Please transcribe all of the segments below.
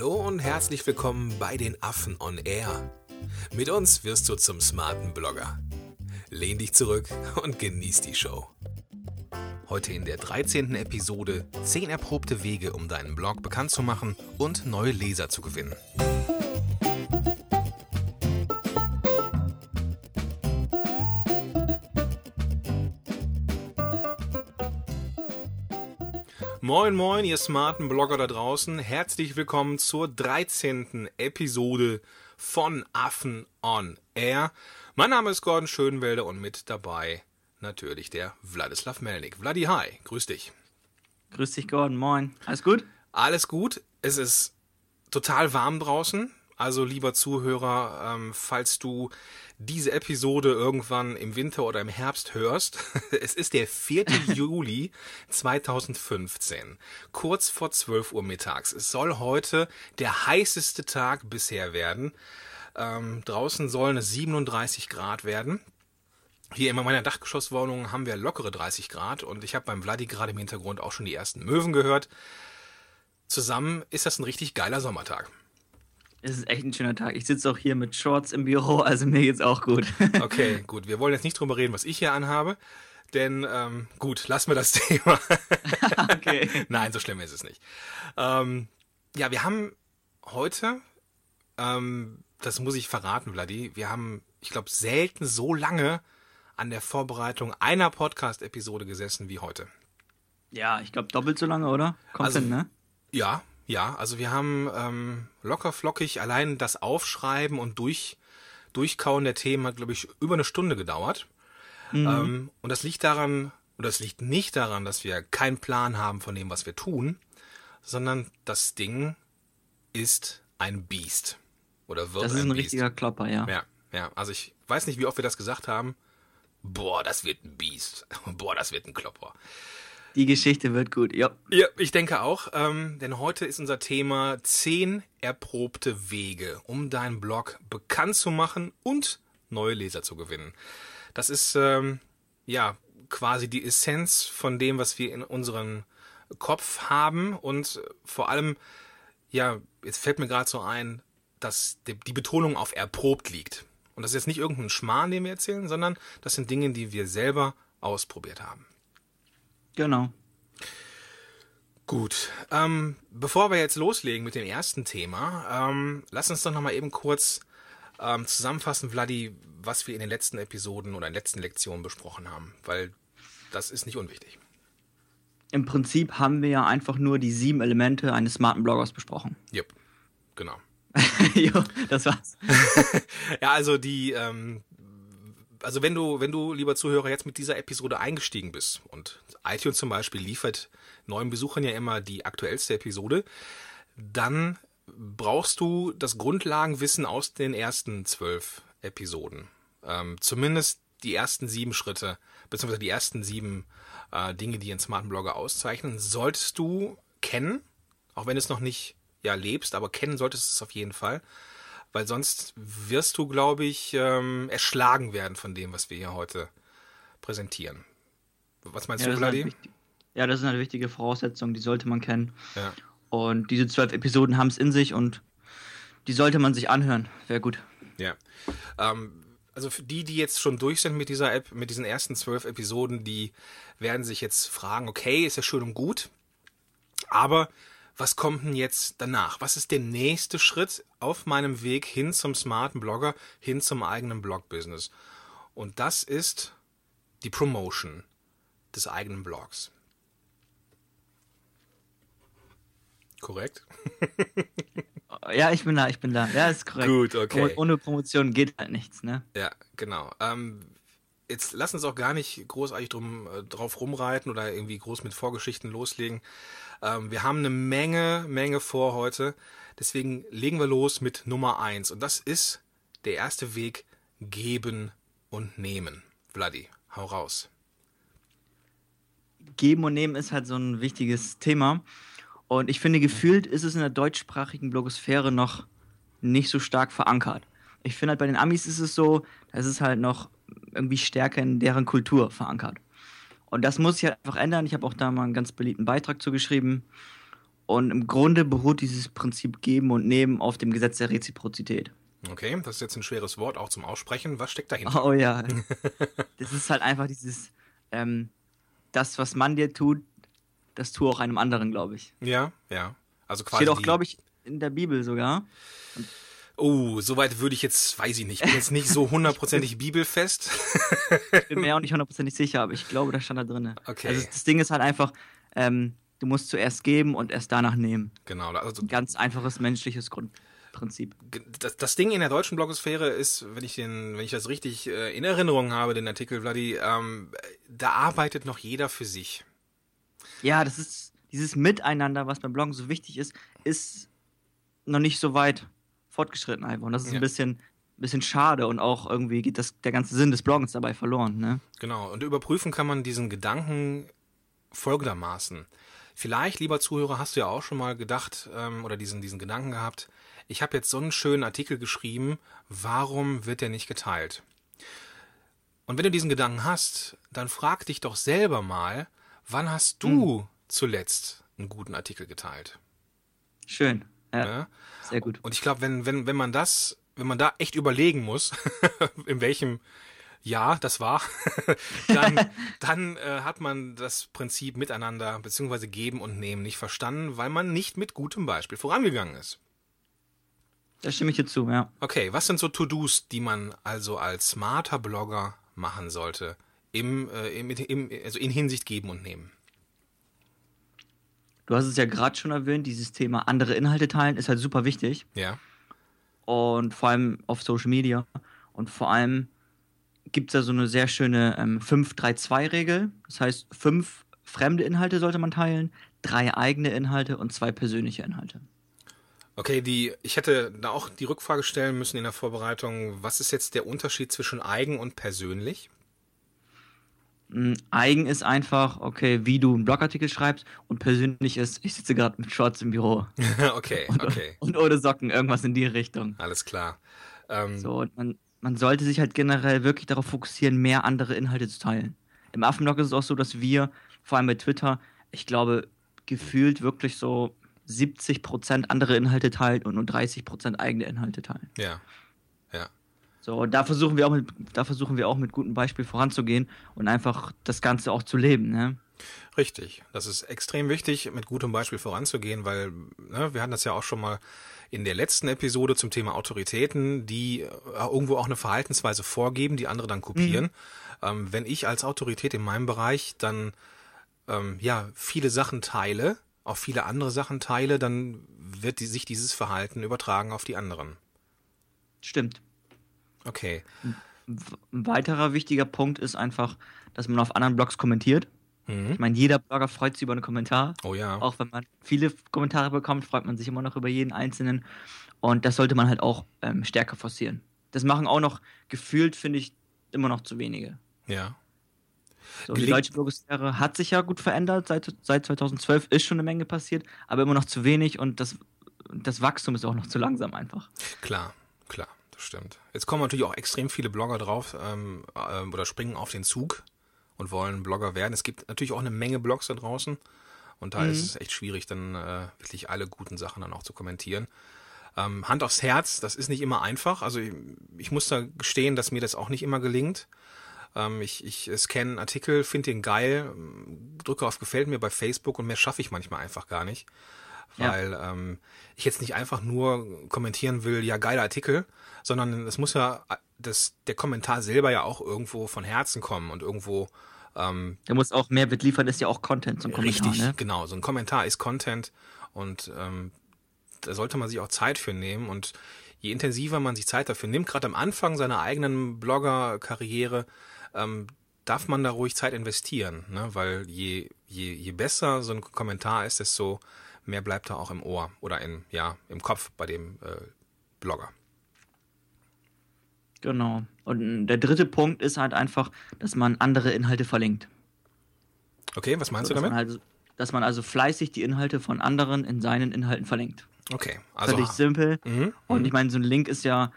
Hallo und herzlich willkommen bei den Affen on Air. Mit uns wirst du zum smarten Blogger. Lehn dich zurück und genieß die Show. Heute in der 13. Episode 10 erprobte Wege, um deinen Blog bekannt zu machen und neue Leser zu gewinnen. Moin, moin, ihr smarten Blogger da draußen. Herzlich willkommen zur 13. Episode von Affen on Air. Mein Name ist Gordon Schönwelder und mit dabei natürlich der Wladislav Melnik. Vladi, hi, grüß dich. Grüß dich, Gordon, moin. Alles gut? Alles gut. Es ist total warm draußen. Also, lieber Zuhörer, ähm, falls du diese Episode irgendwann im Winter oder im Herbst hörst, es ist der 4. Juli 2015, kurz vor 12 Uhr mittags. Es soll heute der heißeste Tag bisher werden. Ähm, draußen sollen es 37 Grad werden. Hier in meiner Dachgeschosswohnung haben wir lockere 30 Grad und ich habe beim Vladi gerade im Hintergrund auch schon die ersten Möwen gehört. Zusammen ist das ein richtig geiler Sommertag. Es ist echt ein schöner Tag. Ich sitze auch hier mit Shorts im Büro, also mir geht's auch gut. okay, gut. Wir wollen jetzt nicht drüber reden, was ich hier anhabe. Denn ähm, gut, lassen wir das Thema. okay. Nein, so schlimm ist es nicht. Ähm, ja, wir haben heute, ähm, das muss ich verraten, Vladi, wir haben, ich glaube, selten so lange an der Vorbereitung einer Podcast-Episode gesessen wie heute. Ja, ich glaube doppelt so lange, oder? Kommt also, hin, ne? Ja, ja, also wir haben ähm, locker flockig allein das Aufschreiben und durch, Durchkauen der Themen hat, glaube ich, über eine Stunde gedauert. Mhm. Ähm, und das liegt daran, oder es liegt nicht daran, dass wir keinen Plan haben von dem, was wir tun, sondern das Ding ist ein Biest. Oder wird Das ist ein, ein richtiger Klopper, ja. Ja, ja. Also ich weiß nicht, wie oft wir das gesagt haben. Boah, das wird ein Biest. Boah, das wird ein Klopper. Die Geschichte wird gut, ja. Ja, ich denke auch, ähm, denn heute ist unser Thema 10 erprobte Wege, um deinen Blog bekannt zu machen und neue Leser zu gewinnen. Das ist ähm, ja quasi die Essenz von dem, was wir in unserem Kopf haben und vor allem, ja, jetzt fällt mir gerade so ein, dass die Betonung auf erprobt liegt. Und das ist jetzt nicht irgendein Schmarrn, den wir erzählen, sondern das sind Dinge, die wir selber ausprobiert haben. Genau. Gut, ähm, bevor wir jetzt loslegen mit dem ersten Thema, ähm, lass uns doch noch mal eben kurz ähm, zusammenfassen, Vladi, was wir in den letzten Episoden oder in den letzten Lektionen besprochen haben, weil das ist nicht unwichtig. Im Prinzip haben wir ja einfach nur die sieben Elemente eines smarten Bloggers besprochen. Jupp, genau. jo, das war's. ja, also die, ähm, also wenn du, wenn du, lieber Zuhörer, jetzt mit dieser Episode eingestiegen bist und iTunes zum Beispiel liefert neuen Besuchern ja immer die aktuellste Episode, dann brauchst du das Grundlagenwissen aus den ersten zwölf Episoden. Ähm, zumindest die ersten sieben Schritte, beziehungsweise die ersten sieben äh, Dinge, die einen smarten Blogger auszeichnen, solltest du kennen, auch wenn du es noch nicht ja, lebst, aber kennen solltest du es auf jeden Fall weil sonst wirst du, glaube ich, ähm, erschlagen werden von dem, was wir hier heute präsentieren. Was meinst ja, du, Vladi? Halt ja, das ist eine wichtige Voraussetzung, die sollte man kennen. Ja. Und diese zwölf Episoden haben es in sich und die sollte man sich anhören. Wäre gut. Ja. Ähm, also für die, die jetzt schon durch sind mit dieser App, mit diesen ersten zwölf Episoden, die werden sich jetzt fragen, okay, ist ja schön und gut, aber was kommt denn jetzt danach? Was ist der nächste Schritt auf meinem Weg hin zum smarten Blogger, hin zum eigenen Blog-Business? Und das ist die Promotion des eigenen Blogs. Korrekt? ja, ich bin da, ich bin da. Ja, ist korrekt. Gut, okay. Ohne Promotion geht halt nichts, ne? Ja, genau. Ähm, jetzt lass uns auch gar nicht großartig drum, äh, drauf rumreiten oder irgendwie groß mit Vorgeschichten loslegen. Ähm, wir haben eine Menge, Menge vor heute. Deswegen legen wir los mit Nummer eins. Und das ist der erste Weg, geben und nehmen. Vladi, hau raus. Geben und nehmen ist halt so ein wichtiges Thema. Und ich finde, gefühlt ist es in der deutschsprachigen Blogosphäre noch nicht so stark verankert. Ich finde halt bei den Amis ist es so, es ist halt noch irgendwie stärker in deren Kultur verankert. Und das muss sich halt einfach ändern. Ich habe auch da mal einen ganz beliebten Beitrag zu geschrieben. Und im Grunde beruht dieses Prinzip Geben und Nehmen auf dem Gesetz der Reziprozität. Okay, das ist jetzt ein schweres Wort auch zum Aussprechen. Was steckt dahinter? Oh ja. das ist halt einfach dieses, ähm, das, was man dir tut, das tue auch einem anderen, glaube ich. Ja, ja. Also quasi. Steht auch, glaube ich, in der Bibel sogar. Und Oh, soweit würde ich jetzt, weiß ich nicht. Ich bin jetzt nicht so hundertprozentig bibelfest. ich bin mir auch nicht hundertprozentig sicher, aber ich glaube, da stand da drin. Okay. Also das Ding ist halt einfach, ähm, du musst zuerst geben und erst danach nehmen. Genau. Also Ein ganz einfaches menschliches Grundprinzip. das, das Ding in der deutschen Blogosphäre ist, wenn ich den, wenn ich das richtig äh, in Erinnerung habe, den Artikel, Vladi, ähm, da arbeitet noch jeder für sich. Ja, das ist dieses Miteinander, was beim Bloggen so wichtig ist, ist noch nicht so weit fortgeschritten einfach. Und das ist Ja. ein bisschen, bisschen schade und auch irgendwie geht das, der ganze Sinn des Bloggens dabei verloren. Ne? Genau. Und überprüfen kann man diesen Gedanken folgendermaßen. Vielleicht, lieber Zuhörer, hast du ja auch schon mal gedacht ähm, oder diesen, diesen Gedanken gehabt, ich habe jetzt so einen schönen Artikel geschrieben, warum wird der nicht geteilt? Und wenn du diesen Gedanken hast, dann frag dich doch selber mal, wann hast du zuletzt einen guten Artikel geteilt? Schön. Ja, Ja? sehr gut. Und ich glaube, wenn, wenn, wenn man das, wenn man da echt überlegen muss, in welchem Jahr das war, dann, dann äh, hat man das Prinzip miteinander beziehungsweise geben und nehmen nicht verstanden, weil man nicht mit gutem Beispiel vorangegangen ist. Da stimme ich dir zu, ja. Okay, was sind so To-Dos, die man also als smarter Blogger machen sollte im, äh, im, im, also in Hinsicht geben und nehmen? Du hast es ja gerade schon erwähnt, dieses Thema andere Inhalte teilen ist halt super wichtig. Ja, Und vor allem auf Social Media. Und vor allem gibt es da so eine sehr schöne ähm, 5-3-2-Regel. Das heißt, fünf fremde Inhalte sollte man teilen, drei eigene Inhalte und zwei persönliche Inhalte. Okay, die, ich hätte da auch die Rückfrage stellen müssen in der Vorbereitung. Was ist jetzt der Unterschied zwischen eigen und persönlich? Mm, Eigen ist einfach, okay, wie du einen Blogartikel schreibst und persönlich ist, ich sitze gerade mit Shorts im Büro okay, und, okay, und ohne Socken, irgendwas in die Richtung. alles klar. Ähm, So, und man, man sollte sich halt generell wirklich darauf fokussieren, mehr andere Inhalte zu teilen. Im Affenblog ist es auch so, dass wir, vor allem bei Twitter, ich glaube, gefühlt wirklich so 70% andere Inhalte teilen und nur 30% eigene Inhalte teilen. Ja, ja, So, und da versuchen wir auch mit, da versuchen wir auch mit gutem Beispiel voranzugehen und einfach das Ganze auch zu leben, ne? richtig. Das ist extrem wichtig, mit gutem Beispiel voranzugehen, weil ne, wir hatten das ja auch schon mal in der letzten Episode zum Thema Autoritäten, die äh, irgendwo auch eine Verhaltensweise vorgeben, die andere dann kopieren. Ähm, wenn ich als Autorität in meinem Bereich dann ähm, ja viele Sachen teile, auch viele andere Sachen teile, dann wird die, sich dieses Verhalten übertragen auf die anderen. Stimmt. Okay. Ein weiterer wichtiger Punkt ist einfach, dass man auf anderen Blogs kommentiert. Mhm. Ich meine, jeder Blogger freut sich über einen Kommentar. Oh ja. Auch wenn man viele Kommentare bekommt, freut man sich immer noch über jeden einzelnen. Und das sollte man halt auch ähm, stärker forcieren. Das machen auch noch gefühlt, finde ich, immer noch zu wenige. Ja. So, die deutsche Blogosphäre hat sich ja gut verändert. Seit, seit 2012 ist schon eine Menge passiert, aber immer noch zu wenig und das, das Wachstum ist auch noch zu langsam einfach. Klar, klar, stimmt. Jetzt kommen natürlich auch extrem viele Blogger drauf ähm, ähm, oder springen auf den Zug und wollen Blogger werden. Es gibt natürlich auch eine Menge Blogs da draußen und da ist es echt schwierig, dann äh, wirklich alle guten Sachen dann auch zu kommentieren. Ähm, Hand aufs Herz, das ist nicht immer einfach. Also ich, ich muss da gestehen, dass mir das auch nicht immer gelingt. Ähm, ich, ich scanne einen Artikel, finde den geil, ähm, drücke auf Gefällt mir bei Facebook und mehr schaffe ich manchmal einfach gar nicht. Ja. Weil ähm, ich jetzt nicht einfach nur kommentieren will, ja, geiler Artikel, sondern es muss ja das, der Kommentar selber ja auch irgendwo von Herzen kommen und irgendwo ähm, Der muss auch Mehrwert liefern, ist ja auch Content zum Kommentar. Richtig, Ne? genau. So ein Kommentar ist Content und ähm, da sollte man sich auch Zeit für nehmen. Und je intensiver man sich Zeit dafür nimmt, gerade am Anfang seiner eigenen Blogger-Karriere, ähm, darf man da ruhig Zeit investieren, ne? weil je, je, je besser so ein Kommentar ist, desto mehr bleibt da auch im Ohr oder in, ja, im Kopf bei dem äh, Blogger. Genau. Und der dritte Punkt ist halt einfach, dass man andere Inhalte verlinkt. Okay, was meinst So, du dass, man damit? also, dass man also fleißig die Inhalte von anderen in seinen Inhalten verlinkt. Okay, also Völlig simpel. mhm, Und ich meine, so ein Link ist ja,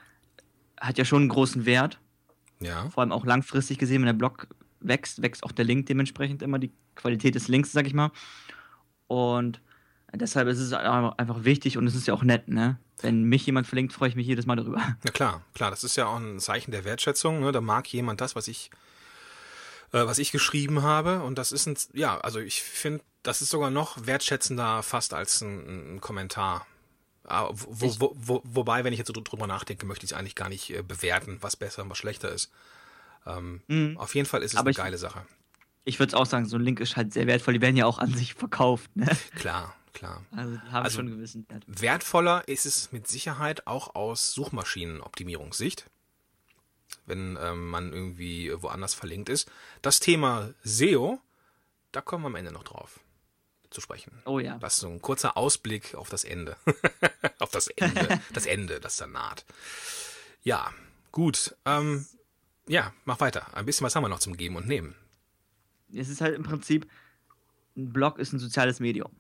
hat ja schon einen großen Wert. ja, Vor allem auch langfristig gesehen, wenn der Blog wächst, wächst auch der Link dementsprechend immer, die Qualität des Links, sag ich mal. Und Deshalb ist es einfach wichtig und es ist ja auch nett, ne? Wenn mich jemand verlinkt, freue ich mich jedes Mal darüber. Na klar, klar, das ist ja auch ein Zeichen der Wertschätzung. Ne? Da mag jemand das, was ich, äh, was ich geschrieben habe. Und das ist ein, ja, also ich finde, das ist sogar noch wertschätzender fast als ein, ein Kommentar. Ah, wo, wo, wo, wobei, wenn ich jetzt so drüber nachdenke, möchte ich es eigentlich gar nicht äh, bewerten, was besser und was schlechter ist. Ähm, mhm. Auf jeden Fall ist es Aber eine geile Sache. Ich würde auch sagen, so ein Link ist halt sehr wertvoll. Die werden ja auch an sich verkauft. Ne? Klar, klar. Also die haben also schon einen gewissen Wert. Wertvoller ist es mit Sicherheit auch aus Suchmaschinenoptimierungssicht, wenn ähm, man irgendwie woanders verlinkt ist. Das Thema SEO, da kommen wir am Ende noch drauf zu sprechen. Oh ja. Das ist so ein kurzer Ausblick auf das Ende. auf das Ende. das Ende, das dann naht. Ja, gut. Ähm, ja, mach weiter. Ein bisschen was haben wir noch zum Geben und Nehmen. Es ist halt im Prinzip, ein Blog ist ein soziales Medium.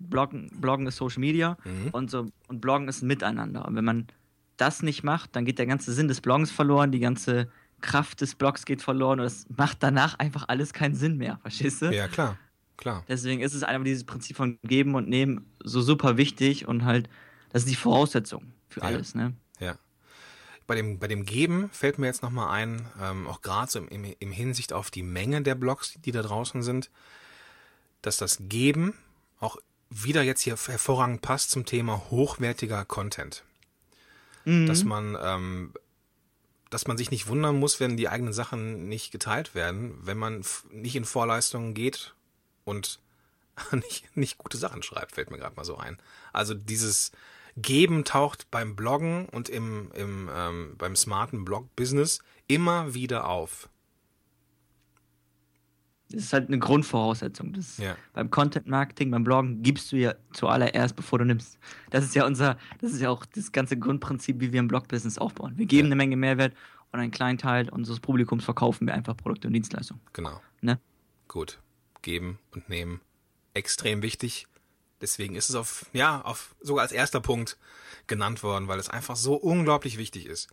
Bloggen, Bloggen ist Social Media mhm. und, so, und Bloggen ist ein Miteinander. Und wenn man das nicht macht, dann geht der ganze Sinn des Bloggens verloren, die ganze Kraft des Blogs geht verloren und es macht danach einfach alles keinen Sinn mehr, verstehst du? Ja, klar. Klar. Deswegen ist es einfach dieses Prinzip von Geben und Nehmen so super wichtig und halt, das ist die Voraussetzung für alles, ja. ne? Ja. Bei dem, bei dem Geben fällt mir jetzt nochmal ein, ähm, auch gerade so im, im Hinsicht auf die Menge der Blogs, die da draußen sind, dass das Geben auch wieder jetzt hier hervorragend passt zum Thema hochwertiger Content. Mhm. Dass man, ähm, dass man sich nicht wundern muss, wenn die eigenen Sachen nicht geteilt werden, wenn man nicht in Vorleistungen geht und nicht, nicht gute Sachen schreibt, fällt mir gerade mal so ein. Also dieses Geben taucht beim Bloggen und im, im ähm, beim smarten Blog-Business immer wieder auf. Das ist halt eine Grundvoraussetzung. Das ja. Beim Content Marketing, beim Bloggen gibst du ja zuallererst, bevor du nimmst. Das ist ja unser, das ist ja auch das ganze Grundprinzip, wie wir ein Blog-Business aufbauen. Wir geben ja. eine Menge Mehrwert und einen kleinen Teil unseres Publikums verkaufen wir einfach Produkte und Dienstleistungen. Genau. Ne? Gut geben und nehmen extrem wichtig. Deswegen ist es auf, ja, auf sogar als erster Punkt genannt worden, weil es einfach so unglaublich wichtig ist.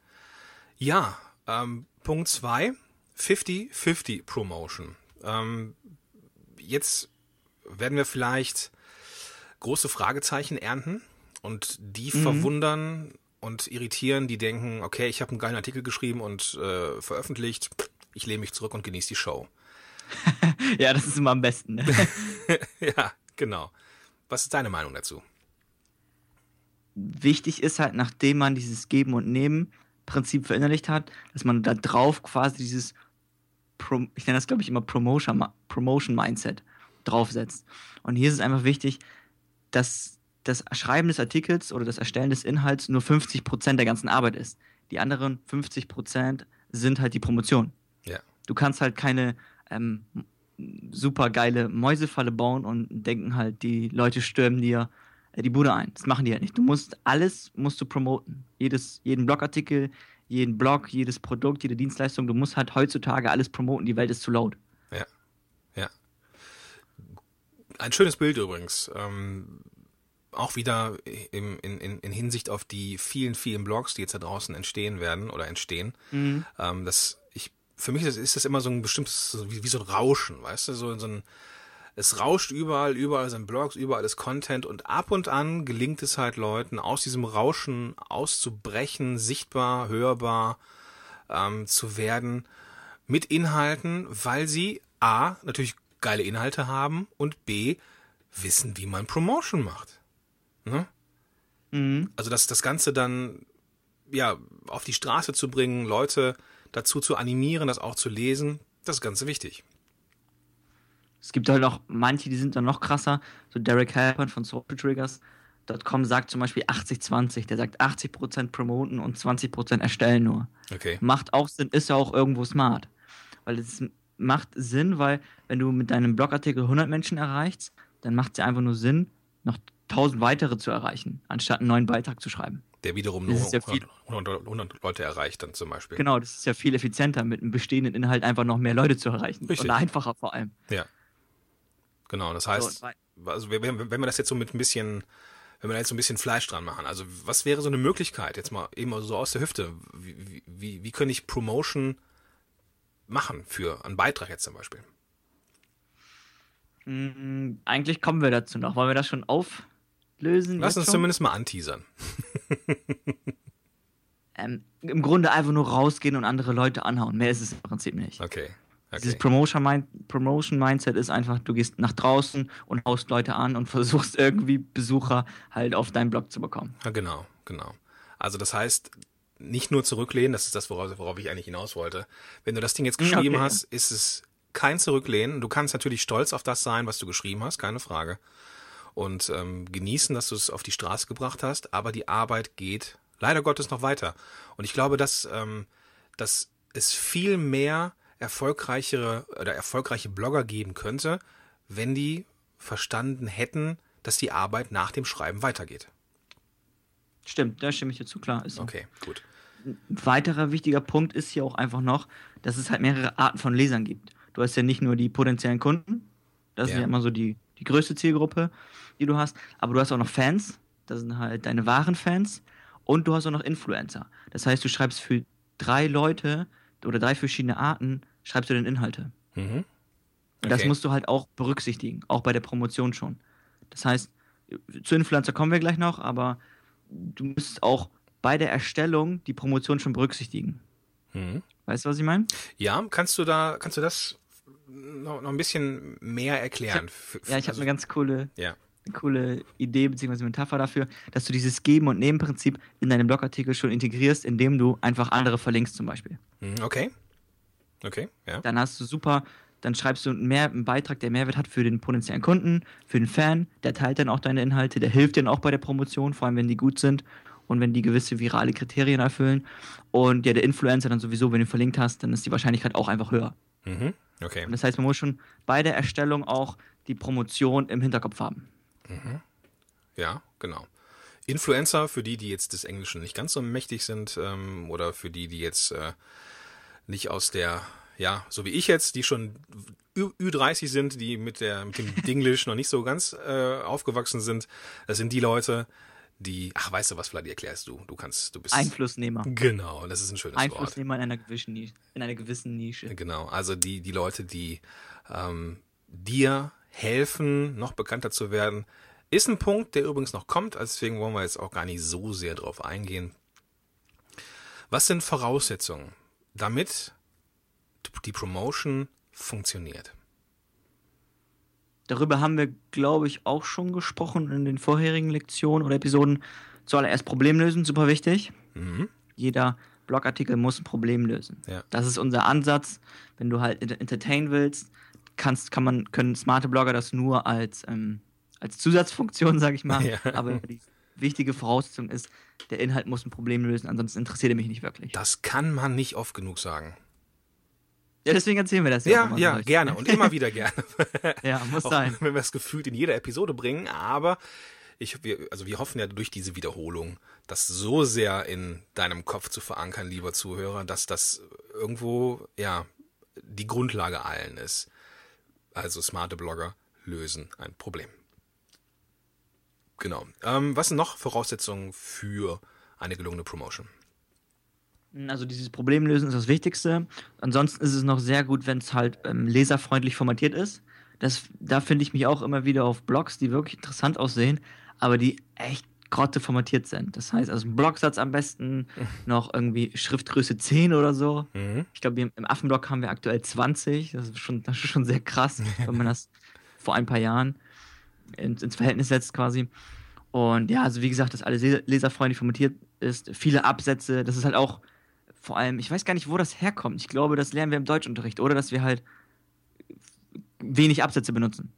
Ja, ähm, Punkt zwei 50-50 Promotion. Ähm, jetzt werden wir vielleicht große Fragezeichen ernten und die mhm. verwundern und irritieren, die denken, okay, ich habe einen geilen Artikel geschrieben und äh, veröffentlicht, ich lehne mich zurück und genieße die Show. ja, das ist immer am besten. Ne? ja, genau. Was ist deine Meinung dazu? Wichtig ist halt, nachdem man dieses Geben und Nehmen Prinzip verinnerlicht hat, dass man da drauf quasi dieses, Pro ich nenne das glaube ich immer Promotion, Promotion Mindset draufsetzt. Und hier ist es einfach wichtig, dass das Schreiben des Artikels oder das Erstellen des Inhalts nur 50% der ganzen Arbeit ist. Die anderen 50% sind halt die Promotion. Ja. Du kannst halt keine ähm, super geile Mäusefalle bauen und denken halt, die Leute stürmen dir äh, die Bude ein. Das machen die halt nicht. Du musst alles musst du promoten. Jedes, jeden Blogartikel, jeden Blog, jedes Produkt, jede Dienstleistung, du musst halt heutzutage alles promoten. Die Welt ist zu laut. Ja. Ja. Ein schönes Bild übrigens. Ähm, auch wieder im, in, in, in Hinsicht auf die vielen, vielen Blogs, die jetzt da draußen entstehen werden oder entstehen. Mhm. Ähm, das für mich ist, ist das immer so ein bestimmtes, wie, wie so ein Rauschen, weißt du, so, so ein, es rauscht überall, überall sind Blogs, überall ist Content und ab und an gelingt es halt Leuten, aus diesem Rauschen auszubrechen, sichtbar, hörbar ähm, zu werden mit Inhalten, weil sie A, natürlich geile Inhalte haben und B, wissen, wie man Promotion macht. Ne? Mhm. Also das, das Ganze dann ja auf die Straße zu bringen, Leute dazu zu animieren, das auch zu lesen, das ist ganz wichtig. Es gibt halt auch manche, die sind dann noch krasser. So Derek Halpern von Social sagt zum Beispiel 80-20. Der sagt 80% promoten und 20% erstellen nur. Okay. Macht auch Sinn, ist ja auch irgendwo smart. Weil es macht Sinn, weil wenn du mit deinem Blogartikel 100 Menschen erreichst, dann macht es ja einfach nur Sinn, noch 1000 weitere zu erreichen, anstatt einen neuen Beitrag zu schreiben. Der wiederum nur ja 100, 100, 100, Leute erreicht dann zum Beispiel. Genau, das ist ja viel effizienter, mit einem bestehenden Inhalt einfach noch mehr Leute zu erreichen. Richtig. Und einfacher vor allem. Ja. Genau, das heißt, so, also wenn, wenn wir das jetzt so mit ein bisschen, wenn wir da jetzt so ein bisschen Fleisch dran machen, also was wäre so eine Möglichkeit, jetzt mal eben so aus der Hüfte, wie, wie, wie könnte ich Promotion machen für einen Beitrag jetzt zum Beispiel? Mm, eigentlich kommen wir dazu noch. Wollen wir das schon auflösen? Lass uns schon? zumindest mal anteasern. ähm, Im Grunde einfach nur rausgehen und andere Leute anhauen. Mehr ist es im Prinzip nicht. Okay. Okay. Dieses Promotion-Mindset Promotion ist einfach, du gehst nach draußen und haust Leute an und versuchst irgendwie Besucher halt auf deinen Blog zu bekommen. Ja, genau, genau. Also das heißt, nicht nur zurücklehnen, das ist das, worauf, worauf ich eigentlich hinaus wollte. Wenn du das Ding jetzt geschrieben okay. hast, ist es kein Zurücklehnen. Du kannst natürlich stolz auf das sein, was du geschrieben hast, keine Frage. Und ähm, genießen, dass du es auf die Straße gebracht hast, aber die Arbeit geht leider Gottes noch weiter. Und ich glaube, dass, ähm, dass es viel mehr erfolgreichere oder erfolgreiche Blogger geben könnte, wenn die verstanden hätten, dass die Arbeit nach dem Schreiben weitergeht. Stimmt, da stimme ich dir zu, klar. Ist so. Okay, gut. Ein weiterer wichtiger Punkt ist hier auch einfach noch, dass es halt mehrere Arten von Lesern gibt. Du hast ja nicht nur die potenziellen Kunden, das ja. ist ja immer so die, die größte Zielgruppe, die du hast, aber du hast auch noch Fans, das sind halt deine wahren Fans und du hast auch noch Influencer. Das heißt, du schreibst für drei Leute oder drei verschiedene Arten, schreibst du dann Inhalte. Mhm. Okay. Das musst du halt auch berücksichtigen, auch bei der Promotion schon. Das heißt, zu Influencer kommen wir gleich noch, aber du musst auch bei der Erstellung die Promotion schon berücksichtigen. Mhm. Weißt du, was ich meine? Ja, kannst du da, kannst du das noch, noch ein bisschen mehr erklären? Ich hab, ja, ich also, habe eine ganz coole, ja. Coole Idee bzw. Metapher dafür, dass du dieses Geben- und Nehmen-Prinzip in deinem Blogartikel schon integrierst, indem du einfach andere verlinkst zum Beispiel. Mhm, okay. Okay, ja. Dann hast du super dann schreibst du mehr, einen Beitrag, der Mehrwert hat für den potenziellen Kunden, für den Fan, der teilt dann auch deine Inhalte, der hilft dir auch bei der Promotion, vor allem wenn die gut sind und wenn die gewisse virale Kriterien erfüllen. Und ja, der Influencer dann sowieso, wenn du verlinkt hast, dann ist die Wahrscheinlichkeit auch einfach höher. Mhm. Okay. Und das heißt, man muss schon bei der Erstellung auch die Promotion im Hinterkopf haben. Mhm. Ja, genau. Influencer, für die, die jetzt des Englischen nicht ganz so mächtig sind, ähm, oder für die, die jetzt äh, nicht aus der ja, so wie ich jetzt, die schon Ü30 sind, die mit der mit dem Dinglish noch nicht so ganz äh, aufgewachsen sind, das sind die Leute, die, ach, weißt du was, Vladi, erklärst du, du kannst, du bist Einflussnehmer. Genau, das ist ein schönes Einflussnehmer Wort. in einer gewissen Nische, in einer gewissen Nische. Genau, also die die Leute, die ähm, dir helfen, noch bekannter zu werden, ist ein Punkt, der übrigens noch kommt, deswegen wollen wir jetzt auch gar nicht so sehr drauf eingehen. Was sind Voraussetzungen, damit die Promotion funktioniert. Darüber haben wir, glaube ich, auch schon gesprochen in den vorherigen Lektionen oder Episoden. Zuallererst Problem lösen, super wichtig. Mhm. Jeder Blogartikel muss ein Problem lösen. Ja. Das ist unser Ansatz. Wenn du halt entertain willst, kannst, kann man, können smarte Blogger das nur als, ähm, als Zusatzfunktion, sage ich mal. Ja. Aber die wichtige Voraussetzung ist, der Inhalt muss ein Problem lösen, ansonsten interessiert er mich nicht wirklich. Das kann man nicht oft genug sagen. Ja, deswegen erzählen wir das ja. Ja, ja, gerne und immer wieder gerne. ja, muss Auch, sein. Wenn wir es gefühlt in jeder Episode bringen, aber ich, wir, also wir hoffen ja durch diese Wiederholung, das so sehr in deinem Kopf zu verankern, lieber Zuhörer, dass das irgendwo, ja, die Grundlage allen ist. Also smarte Blogger lösen ein Problem. Genau. Ähm, was sind noch Voraussetzungen für eine gelungene Promotion? Also dieses Problem lösen ist das Wichtigste. Ansonsten ist es noch sehr gut, wenn es halt ähm, leserfreundlich formatiert ist. Das, da finde ich mich auch immer wieder auf Blogs, die wirklich interessant aussehen, aber die echt grotte formatiert sind. Das heißt, also ein Blogsatz am besten noch irgendwie Schriftgröße 10 oder so. Mhm. Ich glaube, im Affenblog haben wir aktuell 20. Das ist schon, das ist schon sehr krass, wenn man das vor ein paar Jahren ins, ins Verhältnis setzt quasi. Und ja, also wie gesagt, dass alles leserfreundlich formatiert ist, viele Absätze, das ist halt auch vor allem, ich weiß gar nicht, wo das herkommt. Ich glaube, das lernen wir im Deutschunterricht, oder? Dass wir halt wenig Absätze benutzen.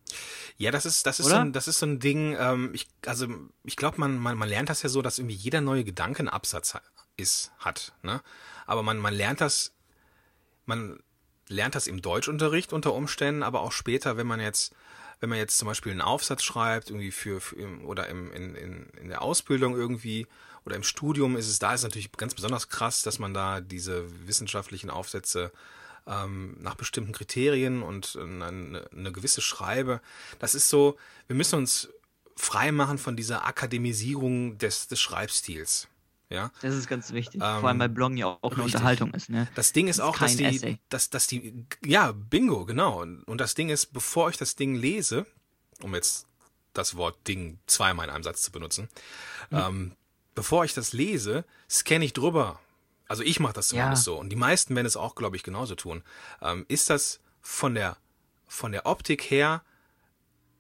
Ja, das ist, das ist, so ein, das ist so ein Ding, ähm, ich, also ich glaube, man, man, man lernt das ja so, dass irgendwie jeder neue Gedanke einen Absatz ist, hat. Ne? Aber man, man lernt das, man lernt das im Deutschunterricht unter Umständen, aber auch später, wenn man jetzt, wenn man jetzt zum Beispiel einen Aufsatz schreibt, irgendwie für, für oder im, in, in, in der Ausbildung irgendwie oder im Studium ist es da ist natürlich ganz besonders krass, dass man da diese wissenschaftlichen Aufsätze ähm, nach bestimmten Kriterien und eine, eine gewisse Schreibe. Das ist so, wir müssen uns frei machen von dieser Akademisierung des, des Schreibstils. Ja? Das ist ganz wichtig. Ähm, Vor allem, weil Bloggen ja auch eine richtig. Unterhaltung ist. Ne? Das Ding ist ist auch, dass die, Essay. dass, dass die, ja, Bingo, genau. Und, das Ding ist, bevor ich das Ding lese, um jetzt das Wort Ding zweimal in einem Satz zu benutzen, ähm, bevor ich das lese, scanne ich drüber. Also ich mache das zumindest Ja. so. Und die meisten werden es auch, glaube ich, genauso tun. Ähm, ist das von der, von der Optik her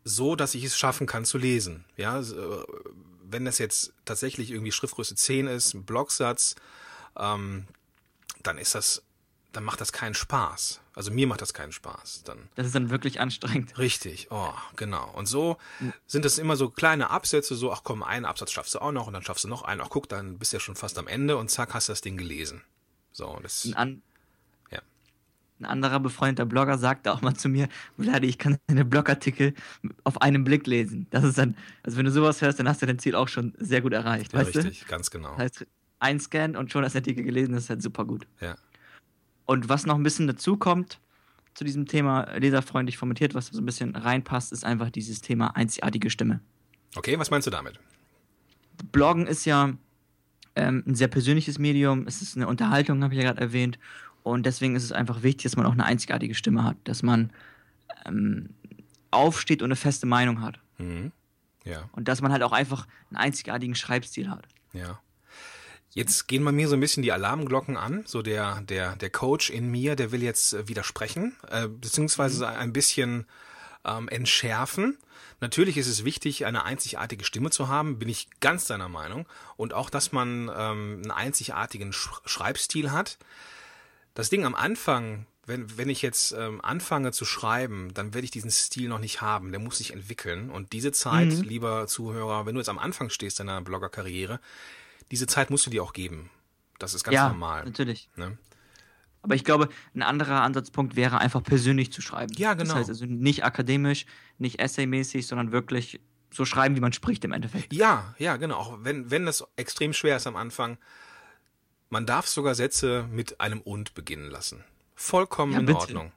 so, dass ich es schaffen kann zu lesen? Ja, äh, wenn das jetzt tatsächlich irgendwie Schriftgröße 10 ist, ein Blocksatz, ähm, dann ist das, dann macht das keinen Spaß. Also mir macht das keinen Spaß. Dann Das ist dann wirklich anstrengend. richtig, oh, genau. Und so sind es immer so kleine Absätze, so, ach komm, einen Absatz schaffst du auch noch und dann schaffst du noch einen, ach guck, dann bist du ja schon fast am Ende und zack, hast du das Ding gelesen. So, das, Ein, an Ja. ein anderer befreundeter Blogger sagte auch mal zu mir, Vladi, ich kann deine Blogartikel auf einen Blick lesen. Das ist dann, also wenn du sowas hörst, dann hast du dein Ziel auch schon sehr gut erreicht, ja, weißt richtig, ganz genau. du? Das heißt, ein Scan und schon hast du den Artikel gelesen, das ist halt super gut. Ja. Und was noch ein bisschen dazu kommt zu diesem Thema leserfreundlich formatiert, was so ein bisschen reinpasst, ist einfach dieses Thema einzigartige Stimme. Okay, was meinst du damit? Bloggen ist ja ähm, ein sehr persönliches Medium, es ist eine Unterhaltung, habe ich ja gerade erwähnt. Und deswegen ist es einfach wichtig, dass man auch eine einzigartige Stimme hat, dass man ähm, aufsteht und eine feste Meinung hat. Mhm. Ja, Und dass man halt auch einfach einen einzigartigen Schreibstil hat. ja. Jetzt gehen bei mir so ein bisschen die Alarmglocken an. So der, der, der Coach in mir, der will jetzt äh, widersprechen, äh, beziehungsweise ein bisschen ähm, entschärfen. Natürlich ist es wichtig, eine einzigartige Stimme zu haben, bin ich ganz deiner Meinung. Und auch, dass man ähm, einen einzigartigen Sch Schreibstil hat. Das Ding am Anfang, wenn, wenn ich jetzt ähm, anfange zu schreiben, dann werde ich diesen Stil noch nicht haben. Der muss sich entwickeln. Und diese Zeit, Mhm. lieber Zuhörer, wenn du jetzt am Anfang stehst deiner Bloggerkarriere, diese Zeit musst du dir auch geben. Das ist ganz ja, normal. natürlich. Ne? Aber ich glaube, ein anderer Ansatzpunkt wäre einfach persönlich zu schreiben. Ja, genau. Das heißt also nicht akademisch, nicht essaymäßig, sondern wirklich so schreiben, wie man spricht im Endeffekt. Ja, ja, genau. Auch wenn, wenn das extrem schwer ist am Anfang, man darf sogar Sätze mit einem und beginnen lassen. Vollkommen Ja, in bitte. Ordnung.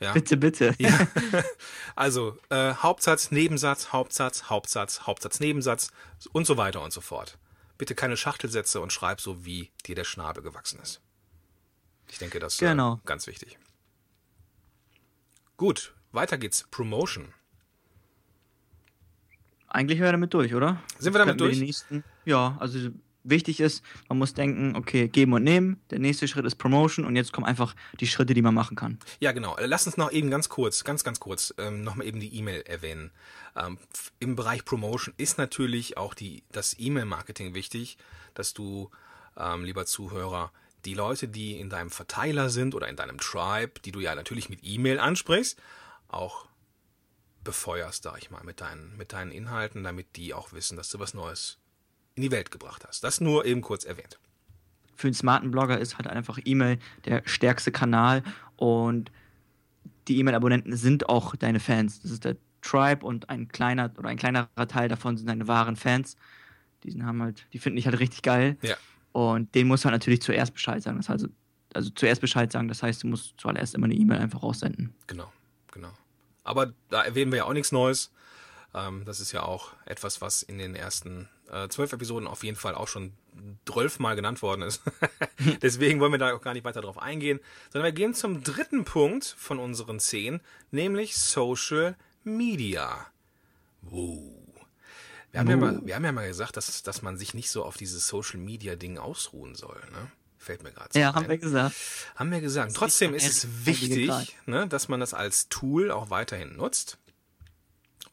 Ja. Bitte, bitte. Ja. Also äh, Hauptsatz, Nebensatz, Hauptsatz, Hauptsatz, Hauptsatz, Nebensatz und so weiter und so fort. Bitte keine Schachtelsätze und schreib so, wie dir der Schnabel gewachsen ist. Ich denke, das ist Genau. äh, ganz wichtig. Gut, weiter geht's. Promotion. Eigentlich wäre damit durch, oder? Sind wir damit durch? die nächsten, ja, also wichtig ist, man muss denken, okay, geben und nehmen. Der nächste Schritt ist Promotion und jetzt kommen einfach die Schritte, die man machen kann. Ja, genau. Äh, Lass uns noch eben ganz kurz, ganz, ganz kurz, ähm, nochmal eben die E-Mail erwähnen. Ähm, Im Bereich Promotion ist natürlich auch die, das E-Mail-Marketing wichtig, dass du, ähm, lieber Zuhörer, die Leute, die in deinem Verteiler sind oder in deinem Tribe, die du ja natürlich mit E-Mail ansprichst, auch befeuerst, sag ich mal, mit deinen, mit deinen Inhalten, damit die auch wissen, dass du was Neues in die Welt gebracht hast. Das nur eben kurz erwähnt. Für einen smarten Blogger ist halt einfach E-Mail der stärkste Kanal und die E-Mail-Abonnenten sind auch deine Fans. Das ist der Tribe und ein kleiner oder ein kleinerer Teil davon sind deine wahren Fans. Die haben halt, die finden dich halt richtig geil. Ja. Und denen muss man natürlich zuerst Bescheid sagen. Das heißt, also, also zuerst Bescheid sagen, das heißt, du musst zuallererst immer eine E-Mail einfach raussenden. Genau, genau. Aber da erwähnen wir ja auch nichts Neues. Ähm, das ist ja auch etwas, was in den ersten zwölf Episoden auf jeden Fall auch schon zwölfmal genannt worden ist. Deswegen wollen wir da auch gar nicht weiter drauf eingehen, sondern wir gehen zum dritten Punkt von unseren zehn, nämlich Social Media. Wow. Wir haben, ja mal, wir haben ja mal gesagt, dass, dass man sich nicht so auf dieses Social Media Ding ausruhen soll. Ne? Fällt mir gerade so Ja, ein. haben wir gesagt. Haben wir gesagt. ist Trotzdem ist es wichtig, ne, dass man das als Tool auch weiterhin nutzt,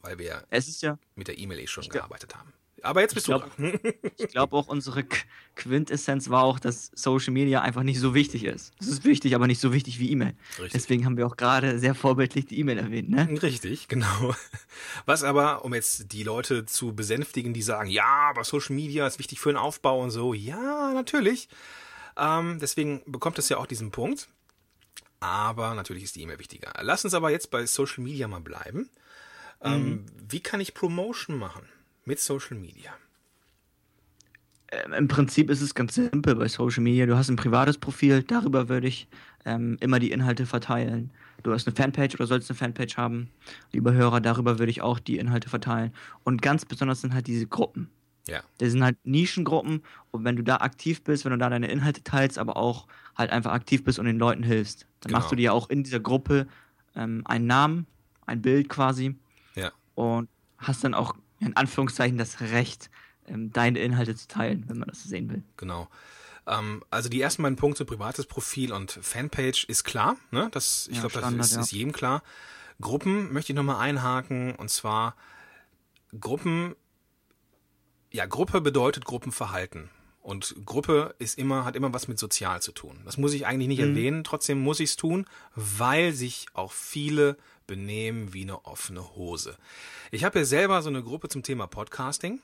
weil wir Es ist ja, mit der E-Mail eh schon gearbeitet haben. Aber jetzt bist du glaub- dran. ich glaube auch unsere Qu- Quintessenz war auch, dass Social Media einfach nicht so wichtig ist. Es ist wichtig, aber nicht so wichtig wie E-Mail. Richtig. Deswegen haben wir auch gerade sehr vorbildlich die E-Mail erwähnt, ne? Richtig, genau. Was aber, um jetzt die Leute zu besänftigen, die sagen, ja, aber Social Media ist wichtig für den Aufbau und so. Ja, natürlich. Ähm, deswegen bekommt es ja auch diesen Punkt. Aber natürlich ist die E-Mail wichtiger. Lass uns aber jetzt bei Social Media mal bleiben. Ähm, wie kann ich Promotion machen mit Social Media? Ähm, Im Prinzip ist es ganz simpel bei Social Media. Du hast ein privates Profil, darüber würde ich ähm, immer die Inhalte verteilen. Du hast eine Fanpage oder sollst eine Fanpage haben, lieber Hörer, darüber würde ich auch die Inhalte verteilen. Und ganz besonders sind halt diese Gruppen. Ja. Das sind halt Nischengruppen und wenn du da aktiv bist, wenn du da deine Inhalte teilst, aber auch halt einfach aktiv bist und den Leuten hilfst, dann Genau. machst du dir auch in dieser Gruppe ähm, einen Namen, ein Bild quasi Ja. und hast dann auch in Anführungszeichen das Recht, ähm, deine Inhalte zu teilen, wenn man das so sehen will. Genau. Ähm, also die ersten beiden Punkte, privates Profil und Fanpage, ist klar. Ne? Das, ich Ja, glaube, das ist, ja. ist jedem klar. Gruppen möchte ich nochmal einhaken. Und zwar Gruppen, ja, Gruppe bedeutet Gruppenverhalten. Und Gruppe ist immer, hat immer was mit sozial zu tun. Das muss ich eigentlich nicht erwähnen, trotzdem muss ich es tun, weil sich auch viele benehmen wie eine offene Hose. Ich habe ja selber so eine Gruppe zum Thema Podcasting.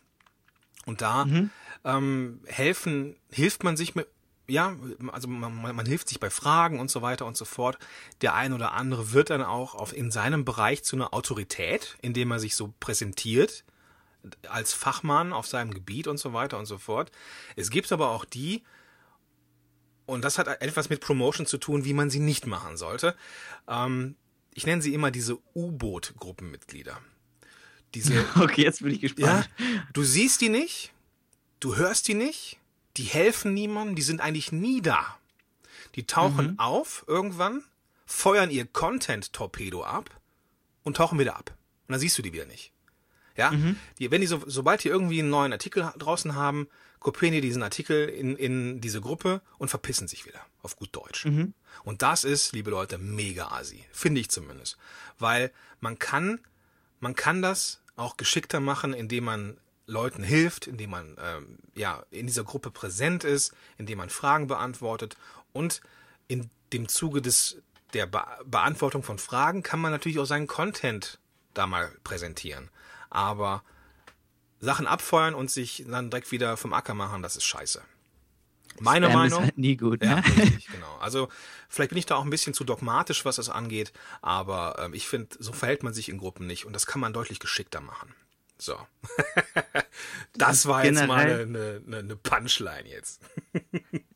Und da ähm, helfen, hilft man sich mit, ja, also man, man man hilft sich bei Fragen und so weiter und so fort. Der ein oder andere wird dann auch auf, in seinem Bereich zu einer Autorität, indem er sich so präsentiert als Fachmann auf seinem Gebiet und so weiter und so fort. Es gibt aber auch die, und das hat etwas mit Promotion zu tun, wie man sie nicht machen sollte. Ähm, ich nenne sie immer diese U-Boot-Gruppenmitglieder. Diese, Okay, jetzt bin ich ja, gespannt. du siehst die nicht, du hörst die nicht, die helfen niemandem, die sind eigentlich nie da. Die tauchen auf irgendwann, feuern ihr Content-Torpedo ab und tauchen wieder ab. Und dann siehst du die wieder nicht. Ja, die, wenn die so, sobald die irgendwie einen neuen Artikel draußen haben, kopieren die diesen Artikel in, in diese Gruppe und verpissen sich wieder, auf gut Deutsch. Und das ist, liebe Leute, mega asi. Finde ich zumindest. Weil man kann, man kann das auch geschickter machen, indem man Leuten hilft, indem man ähm, ja in dieser Gruppe präsent ist, indem man Fragen beantwortet und in dem Zuge des der Be Beantwortung von Fragen kann man natürlich auch seinen Content da mal präsentieren. Aber Sachen abfeuern und sich dann direkt wieder vom Acker machen, das ist scheiße. Meine Spam Meinung. ist halt nie gut, Ja, ne? richtig, genau. Also vielleicht bin ich da auch ein bisschen zu dogmatisch, was das angeht, aber ähm, ich finde, so verhält man sich in Gruppen nicht und das kann man deutlich geschickter machen. So. das war jetzt mal Generell- eine, eine, eine Punchline jetzt.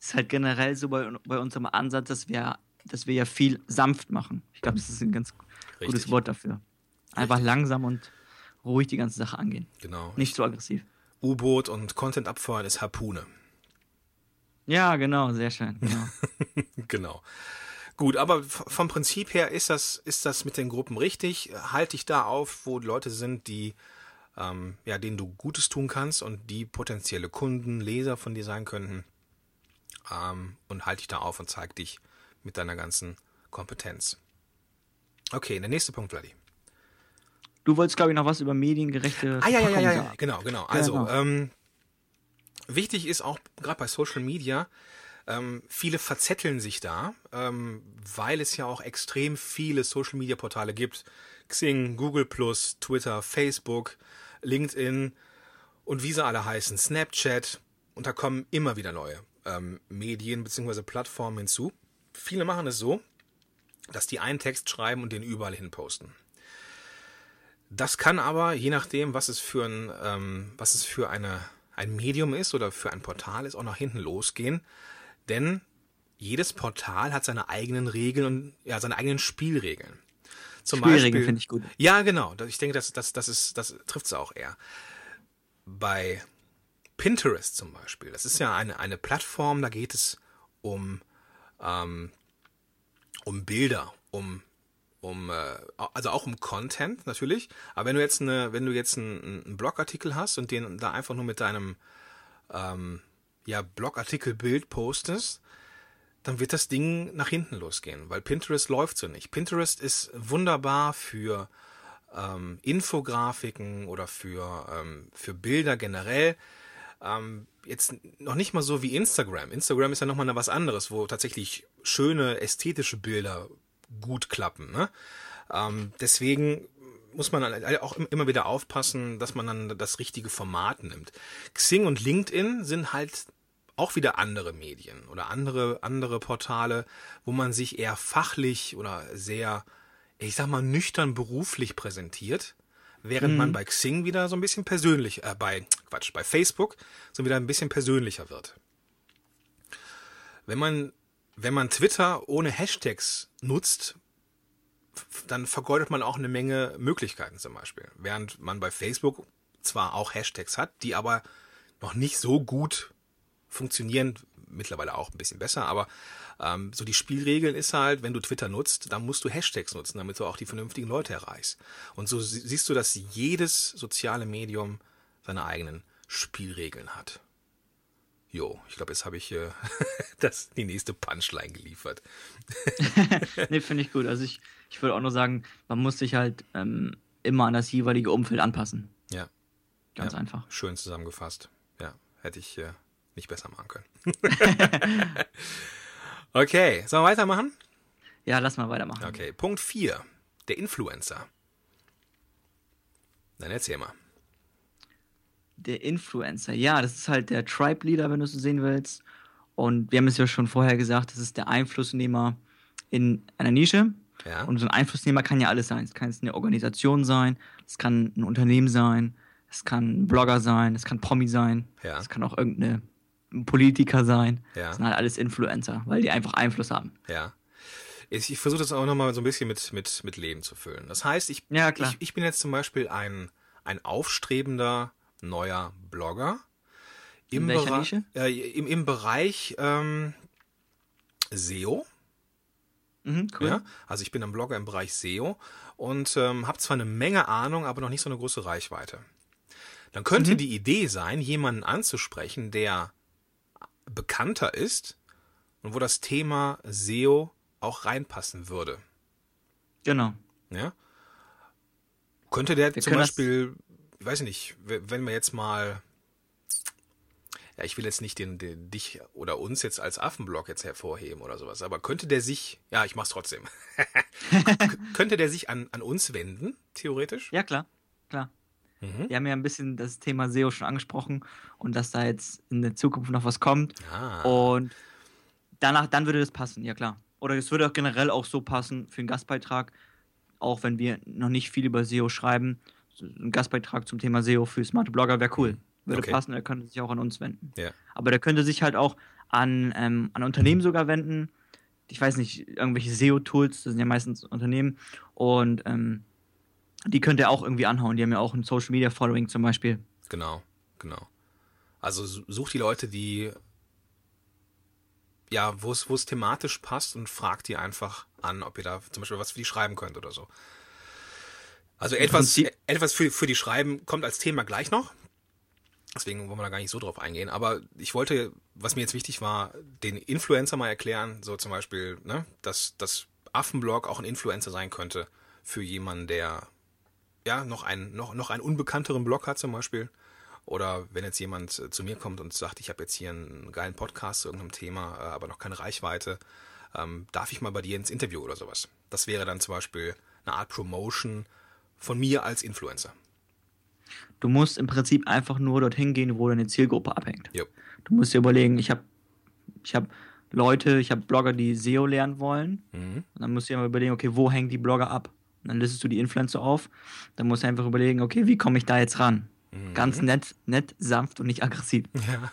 ist halt generell so bei, bei unserem Ansatz, dass wir, dass wir ja viel sanft machen. Ich glaube, das ist ein ganz gutes Richtig. Wort dafür. Einfach langsam und ruhig die ganze Sache angehen. Genau. Nicht so aggressiv. U-Boot und Content abfeuern ist Harpune. Ja, genau, sehr schön. Genau. Genau. Gut, aber vom Prinzip her ist das, ist das mit den Gruppen richtig. Halt dich da auf, wo Leute sind, die, ähm, ja, denen du Gutes tun kannst und die potenzielle Kunden, Leser von dir sein könnten. Ähm, und halt dich da auf und zeig dich mit deiner ganzen Kompetenz. Okay, der nächste Punkt, Vladi. Du wolltest, glaube ich, noch was über mediengerechte Ah, ja, ja, ja, ja, ja. sagen. genau, genau. Also, Genau. Ähm, wichtig ist auch gerade bei Social Media, ähm, viele verzetteln sich da, ähm, weil es ja auch extrem viele Social Media Portale gibt. Xing, Google Twitter, Facebook, LinkedIn und wie sie alle heißen, Snapchat. Und da kommen immer wieder neue ähm, Medien bzw. Plattformen hinzu. Viele machen es so, dass die einen Text schreiben und den überall hin posten. Das kann aber, je nachdem, was es für ein, ähm, was es für eine, ein Medium ist oder für ein Portal ist, auch nach hinten losgehen. Denn jedes Portal hat seine eigenen Regeln und ja, seine eigenen Spielregeln. Zum Spielregeln finde ich gut. Ja, genau. Ich denke, das, das, das, ist, das trifft es auch eher. Bei Pinterest zum Beispiel, das ist ja eine, eine Plattform, da geht es um, ähm, um Bilder, um um äh, also auch um Content natürlich, aber wenn du jetzt eine wenn du jetzt einen, einen Blogartikel hast und den da einfach nur mit deinem ähm, ja Blogartikelbild postest, dann wird das Ding nach hinten losgehen, weil Pinterest läuft so nicht. Pinterest ist wunderbar für ähm, Infografiken oder für ähm, für Bilder generell. Ähm, jetzt noch nicht mal so wie Instagram. Instagram ist ja nochmal was anderes, wo tatsächlich schöne ästhetische Bilder gut klappen. Ne? Ähm, deswegen muss man dann auch immer wieder aufpassen, dass man dann das richtige Format nimmt. Xing und LinkedIn sind halt auch wieder andere Medien oder andere, andere Portale, wo man sich eher fachlich oder sehr, ich sag mal, nüchtern beruflich präsentiert, während man bei Xing wieder so ein bisschen persönlich, äh, bei, Quatsch, bei Facebook so wieder ein bisschen persönlicher wird. Wenn man, wenn man Twitter ohne Hashtags nutzt, dann vergeudet man auch eine Menge Möglichkeiten zum Beispiel. Während man bei Facebook zwar auch Hashtags hat, die aber noch nicht so gut funktionieren, mittlerweile auch ein bisschen besser, aber ähm, so die Spielregeln ist halt, wenn du Twitter nutzt, dann musst du Hashtags nutzen, damit du auch die vernünftigen Leute erreichst. Und so siehst du, dass jedes soziale Medium seine eigenen Spielregeln hat. Jo, ich glaube, jetzt habe ich äh, das, die nächste Punchline geliefert. nee, finde ich gut. Also ich, ich würde auch nur sagen, man muss sich halt ähm, immer an das jeweilige Umfeld anpassen. Ja. Ganz ja, einfach. Schön zusammengefasst. Ja, hätte ich äh, nicht besser machen können. okay, sollen wir weitermachen? Ja, lass mal weitermachen. Okay, Punkt 4. Der Influencer. Dann erzähl mal. Der Influencer, ja, das ist halt der Tribe-Leader, wenn du es so sehen willst. Und wir haben es ja schon vorher gesagt, das ist der Einflussnehmer in einer Nische. Ja. Und so ein Einflussnehmer kann ja alles sein. Es kann jetzt eine Organisation sein, es kann ein Unternehmen sein, es kann ein Blogger sein, es kann Promi sein, Ja. es kann auch irgendeine ein Politiker sein. Ja. Das sind halt alles Influencer, weil die einfach Einfluss haben. Ja. Ich, versuche das auch nochmal so ein bisschen mit, mit, mit Leben zu füllen. Das heißt, ich, Ja, ich, ich bin jetzt zum Beispiel ein, ein aufstrebender neuer Blogger. Im, In welcher Bera- Nische? Äh, im, Im Bereich ähm, SEO. Mhm, cool. Ja? Also ich bin ein Blogger im Bereich SEO und ähm, habe zwar eine Menge Ahnung, aber noch nicht so eine große Reichweite. Dann könnte die Idee sein, jemanden anzusprechen, der bekannter ist und wo das Thema SEO auch reinpassen würde. Genau. Ja? Könnte der Wir zum Beispiel, ich weiß nicht, wenn wir jetzt mal, ja, ich will jetzt nicht den, den dich oder uns jetzt als Affenblog jetzt hervorheben oder sowas, aber könnte der sich, ja, ich mach's trotzdem, könnte der sich an, an uns wenden, theoretisch? Ja, klar. Klar. Mhm. Wir haben ja ein bisschen das Thema SEO schon angesprochen und dass da jetzt in der Zukunft noch was kommt. Ah, Und danach, dann würde das passen, ja klar. Oder es würde auch generell auch so passen für einen Gastbeitrag, auch wenn wir noch nicht viel über SEO schreiben. Ein Gastbeitrag zum Thema SEO für smarte Blogger wäre cool. Würde Okay. passen, er könnte sich auch an uns wenden. ja, Aber der könnte sich halt auch an, ähm, an Unternehmen sogar wenden. Ich weiß nicht, irgendwelche SEO-Tools, das sind ja meistens Unternehmen. Und ähm, die könnte er auch irgendwie anhauen. Die haben ja auch ein Social Media Following zum Beispiel. genau, genau. Also su- such die Leute, die, ja, wo es, wo es thematisch passt und fragt die einfach an, ob ihr da zum Beispiel was für die schreiben könnt oder so. Also etwas, Prinzip- etwas für, für die Schreiben kommt als Thema gleich noch. Deswegen wollen wir da gar nicht so drauf eingehen. Aber ich wollte, was mir jetzt wichtig war, den Influencer mal erklären. So zum Beispiel, ne, dass das Affenblog auch ein Influencer sein könnte für jemanden, der ja noch einen, noch, noch einen unbekannteren Blog hat zum Beispiel. Oder wenn jetzt jemand äh, zu mir kommt und sagt, ich habe jetzt hier einen geilen Podcast zu irgendeinem Thema, äh, aber noch keine Reichweite, ähm, darf ich mal bei dir ins Interview oder sowas. Das wäre dann zum Beispiel eine Art Promotion von mir als Influencer. Du musst im Prinzip einfach nur dorthin gehen, wo deine Zielgruppe abhängt. Jo. Du musst dir überlegen, ich habe ich hab Leute, ich habe Blogger, die SEO lernen wollen. Mhm. Und dann musst du dir mal überlegen, okay, wo hängen die Blogger ab? Und dann listest du die Influencer auf. Dann musst du einfach überlegen, okay, wie komme ich da jetzt ran? Mhm. Ganz nett, nett, sanft und nicht aggressiv. Ja.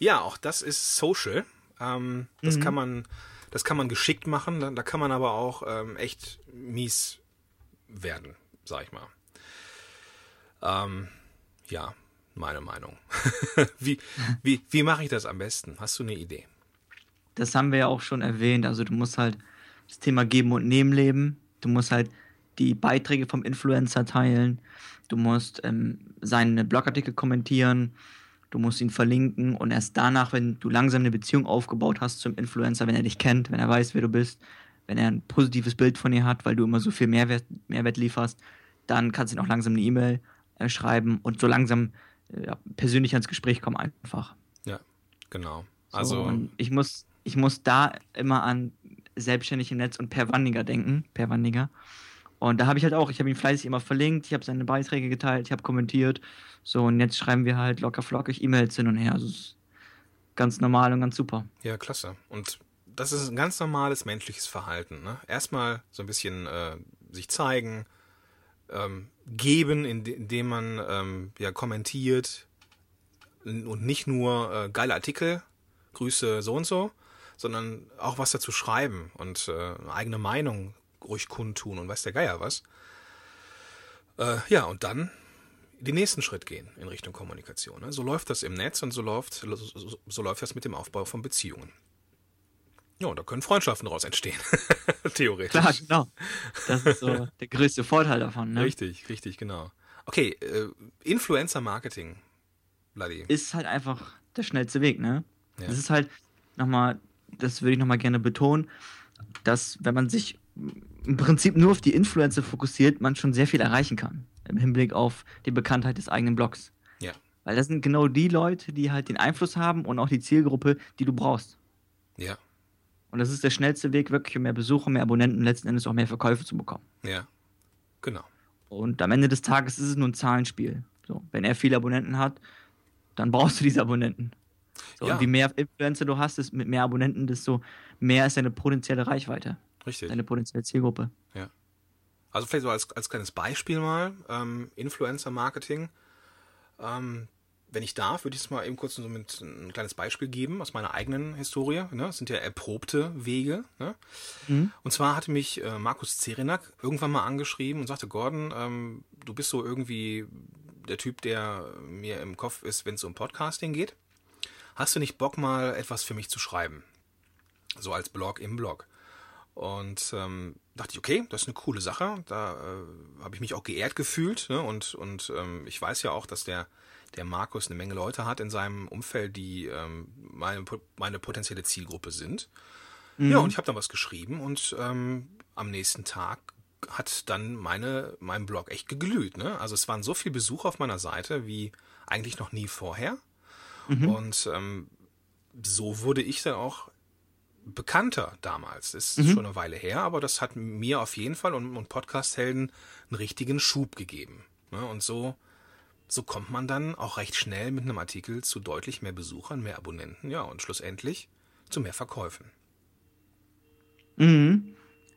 ja, auch das ist Social. Ähm, das Mhm. kann man, das kann man geschickt machen. Da, kann man aber auch ähm, echt mies werden, sag ich mal. Ähm, ja, meine Meinung. wie wie, wie mache ich das am besten? Hast du eine Idee? Das haben wir ja auch schon erwähnt. Also du musst halt das Thema Geben und Nehmen leben. Du musst halt die Beiträge vom Influencer teilen. Du musst ähm, seine Blogartikel kommentieren. Du musst ihn verlinken und erst danach, wenn du langsam eine Beziehung aufgebaut hast zum Influencer, wenn er dich kennt, wenn er weiß, wer du bist, wenn er ein positives Bild von dir hat, weil du immer so viel Mehrwert, Mehrwert lieferst, dann kannst du ihn auch langsam eine E-Mail äh, schreiben und so langsam äh, persönlich ans Gespräch kommen einfach. Ja, genau. So, Also und ich muss, ich muss da immer an selbstständig im Netz und Per Wandiger denken, Per Wandiger. Und da habe ich halt auch, ich habe ihn fleißig immer verlinkt, ich habe seine Beiträge geteilt, ich habe kommentiert. So, und jetzt schreiben wir halt locker flockig E-Mails hin und her. Also ganz normal und ganz super. Ja, klasse. Und das ist ein ganz normales menschliches Verhalten. Ne? Erstmal so ein bisschen äh, sich zeigen, ähm, geben, inde- indem man ähm, ja kommentiert und nicht nur äh, geile Artikel, Grüße so und so, sondern auch was dazu schreiben und äh, eigene Meinung ruhig kundtun und weiß der Geier was. Äh, ja, und dann den nächsten Schritt gehen in Richtung Kommunikation. Ne? So läuft das im Netz und so läuft, so, so läuft das mit dem Aufbau von Beziehungen. Ja, und da können Freundschaften daraus entstehen. Theoretisch. Klar, genau. Das ist so der größte Vorteil davon. Ne? Richtig, richtig, genau. Okay, äh, Influencer-Marketing, Bloody. Ist halt einfach der schnellste Weg, ne? Ja. Das ist halt nochmal, das würde ich nochmal gerne betonen, dass wenn man sich im Prinzip nur auf die Influencer fokussiert, man schon sehr viel erreichen kann im Hinblick auf die Bekanntheit des eigenen Blogs. Ja. Weil das sind genau die Leute, die halt den Einfluss haben und auch die Zielgruppe, die du brauchst. Ja. Und das ist der schnellste Weg, wirklich um mehr Besucher, mehr Abonnenten, letzten Endes auch mehr Verkäufe zu bekommen. Ja, genau. Und am Ende des Tages ist es nur ein Zahlenspiel. So, wenn er viele Abonnenten hat, dann brauchst du diese Abonnenten. So, ja. Und je mehr Influencer du hast, ist mit mehr Abonnenten, desto mehr ist deine potenzielle Reichweite. Richtig. Deine potenzielle Zielgruppe. Ja. Also vielleicht so als, als kleines Beispiel mal, ähm, Influencer-Marketing. Ähm, wenn ich darf, würde ich es mal eben kurz so mit ein kleines Beispiel geben aus meiner eigenen Historie. Ne? Das sind ja erprobte Wege. Ne? Mhm. Und zwar hatte mich äh, Markus Zerenak irgendwann mal angeschrieben und sagte, Gordon, ähm, du bist so irgendwie der Typ, der mir im Kopf ist, wenn es um Podcasting geht. Hast du nicht Bock, mal etwas für mich zu schreiben? So als Blog im Blog. Und ähm, dachte ich, okay, das ist eine coole Sache. Da äh, habe ich mich auch geehrt gefühlt. Ne? Und, und ähm, ich weiß ja auch, dass der, der Markus eine Menge Leute hat in seinem Umfeld, die ähm, meine, meine potenzielle Zielgruppe sind. Mhm. Ja, und ich habe dann was geschrieben und ähm, am nächsten Tag hat dann meine, mein Blog echt geglüht. Ne? Also es waren so viele Besucher auf meiner Seite wie eigentlich noch nie vorher. Mhm. Und ähm, so wurde ich dann auch bekannter damals. Das ist mhm. schon eine Weile her, aber das hat mir auf jeden Fall und, und Podcast-Helden einen richtigen Schub gegeben. Ne? Und so, so kommt man dann auch recht schnell mit einem Artikel zu deutlich mehr Besuchern, mehr Abonnenten, ja, und schlussendlich zu mehr Verkäufen. Mhm.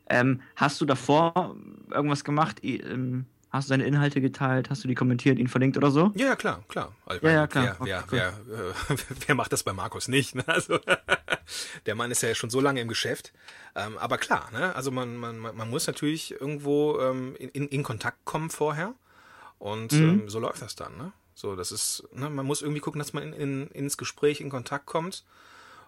Ähm, hast du davor irgendwas gemacht? Ähm, Hast du seine Inhalte geteilt? Hast du die kommentiert, ihn verlinkt oder so? Ja, ja klar, klar. Also, ja, ja, klar. Wer, okay, wer, cool. wer, äh, wer, macht das bei Markus nicht? Ne? Also, der Mann ist ja schon so lange im Geschäft. Ähm, aber klar, ne? also man, man, man muss natürlich irgendwo ähm, in, in Kontakt kommen vorher. Und mhm. ähm, so läuft das dann. Ne? So, das ist, ne? man muss irgendwie gucken, dass man in, in, ins Gespräch in Kontakt kommt.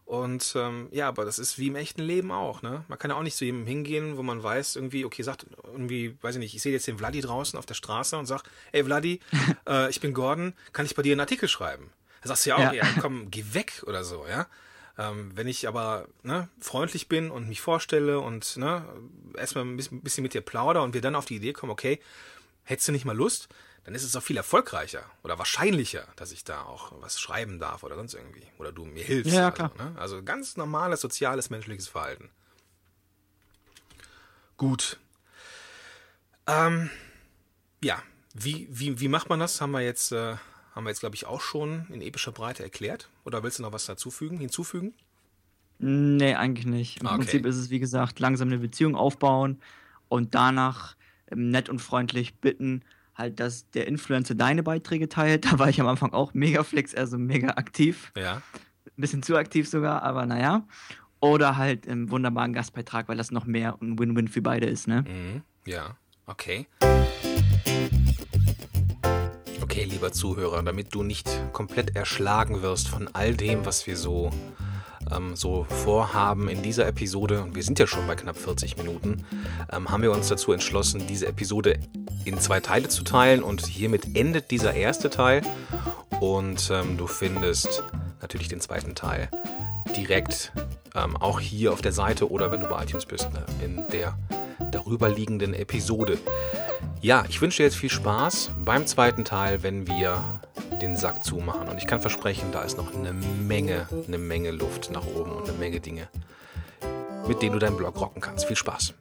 Und ähm, ja, aber das ist wie im echten Leben auch, ne? Man kann ja auch nicht zu jemandem hingehen, wo man weiß, irgendwie, okay, sagt irgendwie, weiß ich nicht, ich sehe jetzt den Vladi draußen auf der Straße und sag, ey Vladi, äh, ich bin Gordon, kann ich bei dir einen Artikel schreiben? Da sagst du ja auch, ja, ja komm, geh weg oder so, ja? Ähm, wenn ich aber ne, freundlich bin und mich vorstelle und ne, erstmal ein bisschen mit dir plauder und wir dann auf die Idee kommen, okay, hättest du nicht mal Lust, dann ist es auch viel erfolgreicher oder wahrscheinlicher, dass ich da auch was schreiben darf oder sonst irgendwie. Oder du mir hilfst. Ja, klar. Also, ne? also ganz normales, soziales, menschliches Verhalten. Gut. Ähm, ja, wie, wie, wie macht man das? Haben wir jetzt, äh, haben wir jetzt, glaube ich, auch schon in epischer Breite erklärt. Oder willst du noch was dazufügen, hinzufügen? Nee, eigentlich nicht. Im okay. Prinzip ist es, wie gesagt, langsam eine Beziehung aufbauen und danach nett und freundlich bitten, halt, dass der Influencer deine Beiträge teilt. Da war ich am Anfang auch mega flex, also mega aktiv. Ja. Ein bisschen zu aktiv sogar, aber naja. Oder halt im wunderbaren Gastbeitrag, weil das noch mehr ein Win-Win für beide ist, ne? Mhm. Ja, okay. Okay, lieber Zuhörer, damit du nicht komplett erschlagen wirst von all dem, was wir so ähm, so vorhaben in dieser Episode, und wir sind ja schon bei knapp 40 Minuten, ähm, haben wir uns dazu entschlossen, diese Episode in zwei Teile zu teilen und hiermit endet dieser erste Teil und ähm, du findest natürlich den zweiten Teil direkt ähm, auch hier auf der Seite oder wenn du bei iTunes bist, ne, in der darüberliegenden Episode. Ja, ich wünsche dir jetzt viel Spaß beim zweiten Teil, wenn wir den Sack zumachen. Und ich kann versprechen, da ist noch eine Menge, eine Menge Luft nach oben und eine Menge Dinge, mit denen du deinen Blog rocken kannst. Viel Spaß!